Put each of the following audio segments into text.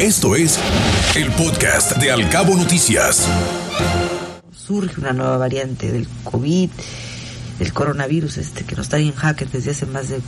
Esto es el podcast de Alcabo Noticias. Surge una nueva variante del COVID, del coronavirus, este que nos está en jaque desde hace más de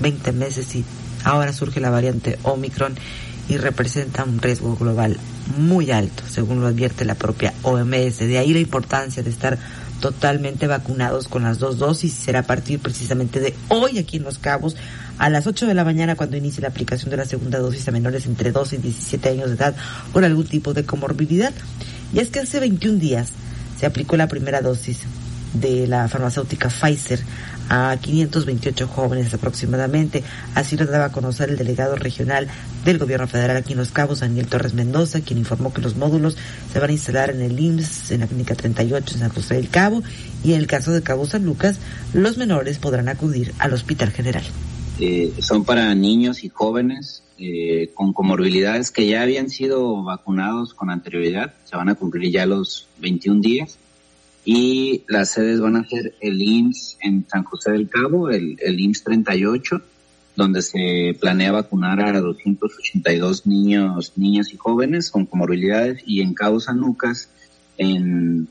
20 meses y ahora surge la variante Omicron y representa un riesgo global muy alto, según lo advierte la propia OMS. De ahí la importancia de estar totalmente vacunados con las dos dosis. Será a partir precisamente de hoy aquí en Los Cabos a las 8 de la mañana cuando inicie la aplicación de la segunda dosis a menores entre 12 y 17 años de edad con algún tipo de comorbilidad. Y es que hace 21 días se aplicó la primera dosis de la farmacéutica Pfizer a 528 jóvenes aproximadamente. Así lo daba a conocer el delegado regional del gobierno federal aquí en Los Cabos, Daniel Torres Mendoza, quien informó que los módulos se van a instalar en el IMSS, en la clínica 38 en San José del Cabo, y en el caso de Cabo San Lucas, los menores podrán acudir al Hospital General. Eh, son para niños y jóvenes eh, con comorbilidades que ya habían sido vacunados con anterioridad, se van a cumplir ya los 21 días y las sedes van a ser el IMSS en San José del Cabo, el, el IMSS 38, donde se planea vacunar a 282 niños, niñas y jóvenes con comorbilidades y en Cabo San Lucas, en,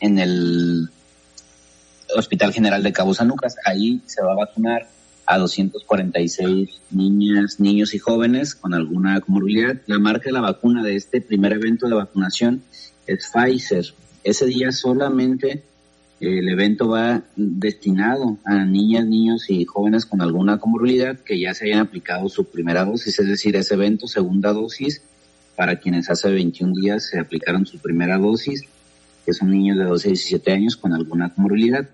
en el Hospital General de Cabo San Lucas, ahí se va a vacunar a 246 niñas, niños y jóvenes con alguna comorbilidad. La marca de la vacuna de este primer evento de vacunación es Pfizer. Ese día solamente eh, el evento va destinado a niñas, niños y jóvenes con alguna comorbilidad que ya se hayan aplicado su primera dosis, es decir, ese evento, segunda dosis, para quienes hace 21 días se aplicaron su primera dosis, que son niños de 12 a 17 años con alguna comorbilidad.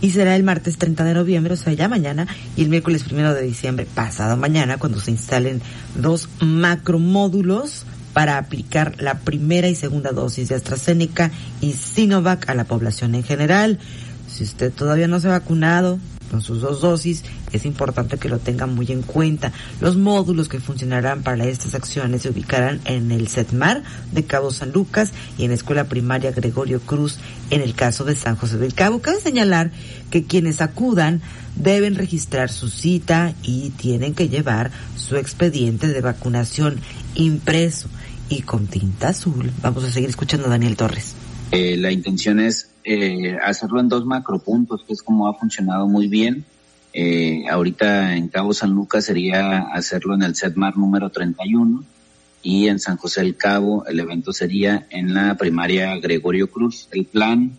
Y será el martes 30 de noviembre, o sea, ya mañana, y el miércoles primero de diciembre, pasado mañana, cuando se instalen dos macromódulos para aplicar la primera y segunda dosis de AstraZeneca y Sinovac a la población en general. Si usted todavía no se ha vacunado, con sus dos dosis, es importante que lo tengan muy en cuenta. Los módulos que funcionarán para estas acciones se ubicarán en el CETMAR de Cabo San Lucas y en la Escuela Primaria Gregorio Cruz en el caso de San José del Cabo. Cabe señalar que quienes acudan deben registrar su cita y tienen que llevar su expediente de vacunación impreso y con tinta azul. Vamos a seguir escuchando a Daniel Torres. Eh, la intención es eh, hacerlo en dos macropuntos, que es como ha funcionado muy bien. Eh, ahorita en Cabo San Lucas sería hacerlo en el SETMAR número 31 y en San José del Cabo el evento sería en la primaria Gregorio Cruz. El plan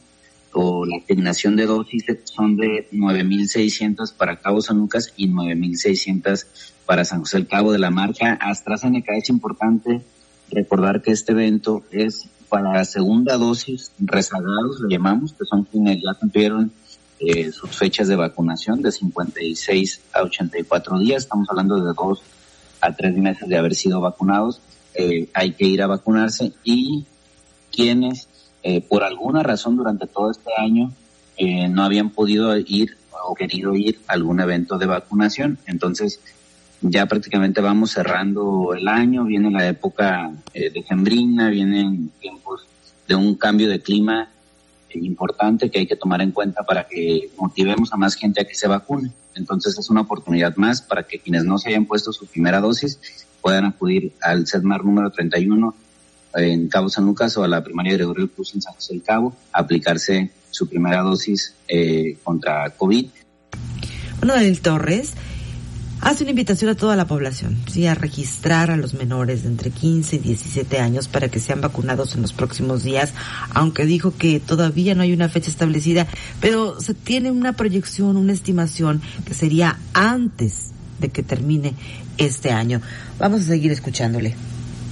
o la asignación de dosis son de 9.600 para Cabo San Lucas y 9.600 para San José del Cabo de la marca AstraZeneca. Es importante recordar que este evento es para la segunda dosis rezagados, le llamamos, que son quienes ya cumplieron eh, sus fechas de vacunación de 56 a 84 días. Estamos hablando de dos a tres meses de haber sido vacunados. Eh, hay que ir a vacunarse y quienes eh, por alguna razón durante todo este año no habían podido ir o querido ir a algún evento de vacunación. Entonces, ya prácticamente vamos cerrando el año, viene la época eh, de Gembrina, vienen tiempos de un cambio de clima eh, importante que hay que tomar en cuenta para que motivemos a más gente a que se vacune. Entonces es una oportunidad más para que quienes no se hayan puesto su primera dosis puedan acudir al CEDMAR número 31 en Cabo San Lucas o a la primaria de Gregorio Cruz en San José del Cabo, a aplicarse su primera dosis eh, contra COVID. Daniel Torres, hace una invitación a toda la población, sí, a registrar a los menores de entre 15 y 17 años para que sean vacunados en los próximos días, aunque dijo que todavía no hay una fecha establecida, pero se tiene una proyección, una estimación que sería antes de que termine este año. Vamos a seguir escuchándole.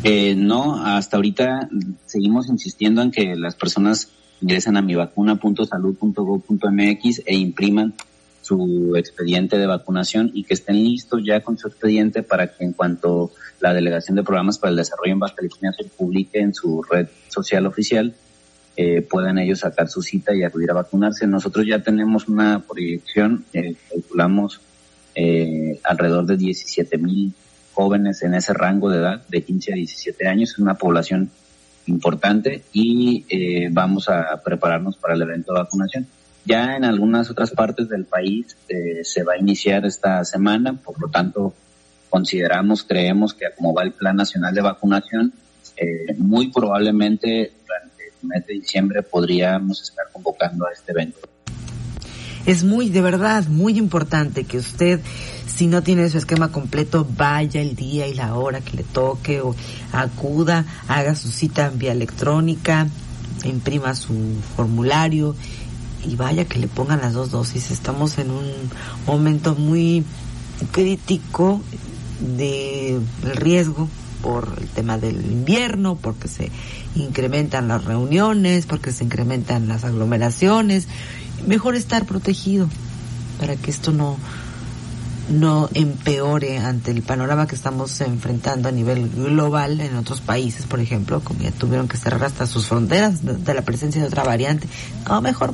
Eh, no, hasta ahorita seguimos insistiendo en que las personas ingresen a mivacuna.salud.gov.mx e impriman su expediente de vacunación y que estén listos ya con su expediente para que en cuanto la Delegación de Programas para el Desarrollo en Baja se publique en su red social oficial, eh, puedan ellos sacar su cita y acudir a vacunarse. Nosotros ya tenemos una proyección, eh, calculamos eh, alrededor de 17 mil jóvenes en ese rango de edad, de 15 a 17 años, es una población importante y eh, vamos a prepararnos para el evento de vacunación. Ya en algunas otras partes del país eh, se va a iniciar esta semana, por lo tanto consideramos, creemos que como va el Plan Nacional de Vacunación, eh, muy probablemente durante el mes de diciembre podríamos estar convocando a este evento. Es muy, de verdad, muy importante que usted, si no tiene su esquema completo, vaya el día y la hora que le toque o acuda, haga su cita vía electrónica, imprima su formulario y vaya que le pongan las dos dosis. Estamos en un momento muy crítico de riesgo por el tema del invierno, porque se incrementan las reuniones, porque se incrementan las aglomeraciones. Mejor estar protegido para que esto no, no empeore ante el panorama que estamos enfrentando a nivel global en otros países, por ejemplo, como ya tuvieron que cerrar hasta sus fronteras de, la presencia de otra variante. No, mejor